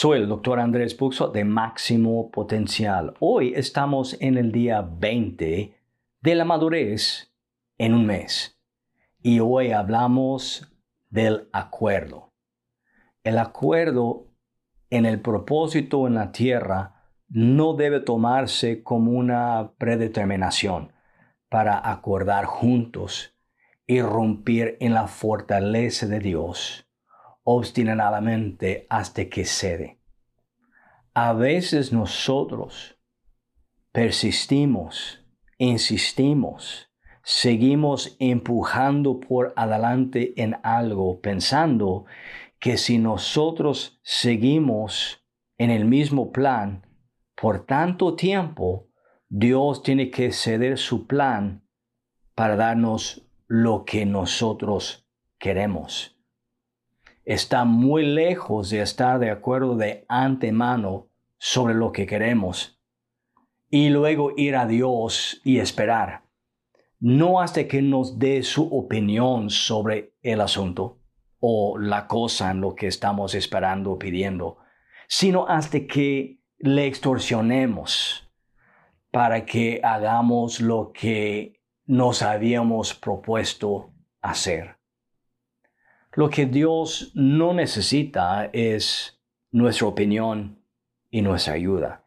Soy el doctor Andrés Buxo de Máximo Potencial. Hoy estamos en el día 20 de la madurez en un mes. Y hoy hablamos del acuerdo. El acuerdo en el propósito en la tierra no debe tomarse como una predeterminación para acordar juntos y romper en la fortaleza de Dios obstinadamente hasta que cede. A veces nosotros persistimos, insistimos, seguimos empujando por adelante en algo, pensando que si nosotros seguimos en el mismo plan por tanto tiempo, Dios tiene que ceder su plan para darnos lo que nosotros queremos está muy lejos de estar de acuerdo de antemano sobre lo que queremos y luego ir a Dios y esperar. No hasta que nos dé su opinión sobre el asunto o la cosa en lo que estamos esperando o pidiendo, sino hasta que le extorsionemos para que hagamos lo que nos habíamos propuesto hacer. Lo que Dios no necesita es nuestra opinión y nuestra ayuda.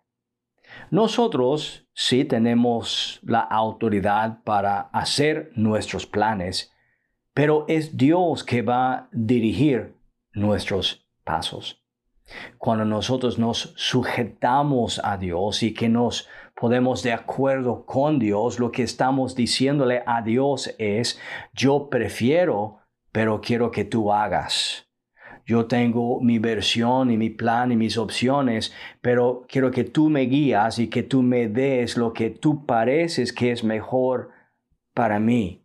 Nosotros sí tenemos la autoridad para hacer nuestros planes, pero es Dios que va a dirigir nuestros pasos. Cuando nosotros nos sujetamos a Dios y que nos podemos de acuerdo con Dios, lo que estamos diciéndole a Dios es, yo prefiero pero quiero que tú hagas. Yo tengo mi versión y mi plan y mis opciones, pero quiero que tú me guías y que tú me des lo que tú pareces que es mejor para mí.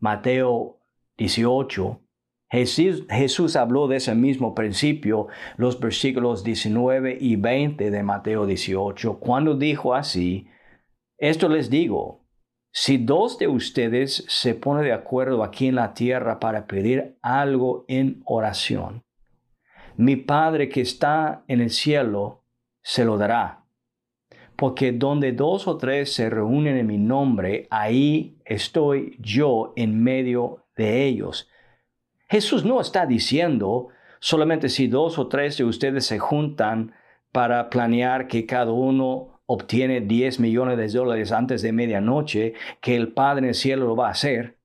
Mateo 18. Jesús, Jesús habló de ese mismo principio, los versículos 19 y 20 de Mateo 18, cuando dijo así, esto les digo, si dos de ustedes se ponen de acuerdo aquí en la tierra para pedir algo en oración, mi Padre que está en el cielo se lo dará. Porque donde dos o tres se reúnen en mi nombre, ahí estoy yo en medio de ellos. Jesús no está diciendo solamente si dos o tres de ustedes se juntan para planear que cada uno obtiene 10 millones de dólares antes de medianoche, que el Padre en el cielo lo va a hacer.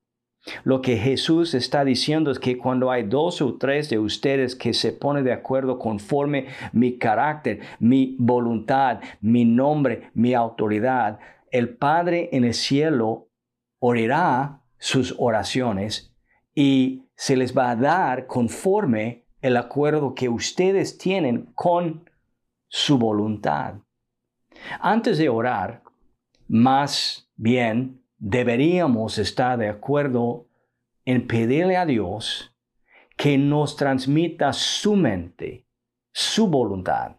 Lo que Jesús está diciendo es que cuando hay dos o tres de ustedes que se ponen de acuerdo conforme mi carácter, mi voluntad, mi nombre, mi autoridad, el Padre en el cielo oirá sus oraciones y se les va a dar conforme el acuerdo que ustedes tienen con su voluntad. Antes de orar, más bien deberíamos estar de acuerdo en pedirle a Dios que nos transmita su mente, su voluntad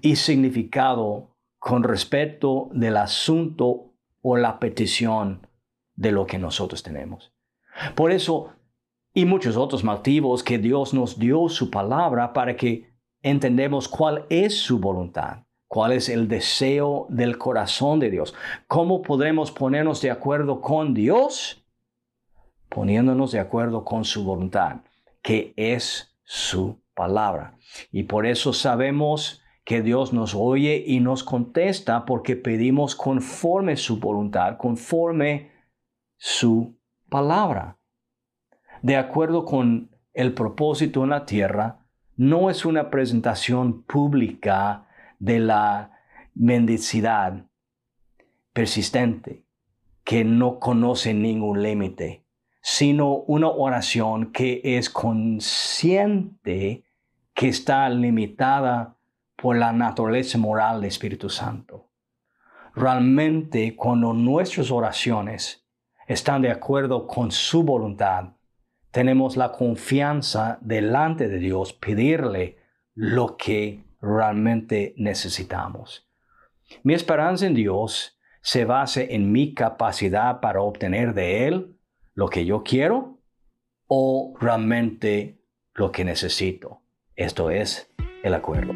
y significado con respecto del asunto o la petición de lo que nosotros tenemos. Por eso, y muchos otros motivos que Dios nos dio su palabra para que entendemos cuál es su voluntad cuál es el deseo del corazón de Dios. ¿Cómo podremos ponernos de acuerdo con Dios? Poniéndonos de acuerdo con su voluntad, que es su palabra. Y por eso sabemos que Dios nos oye y nos contesta porque pedimos conforme su voluntad, conforme su palabra. De acuerdo con el propósito en la tierra, no es una presentación pública de la mendicidad persistente que no conoce ningún límite, sino una oración que es consciente que está limitada por la naturaleza moral del Espíritu Santo. Realmente cuando nuestras oraciones están de acuerdo con su voluntad, tenemos la confianza delante de Dios pedirle lo que realmente necesitamos. Mi esperanza en Dios se basa en mi capacidad para obtener de Él lo que yo quiero o realmente lo que necesito. Esto es el acuerdo.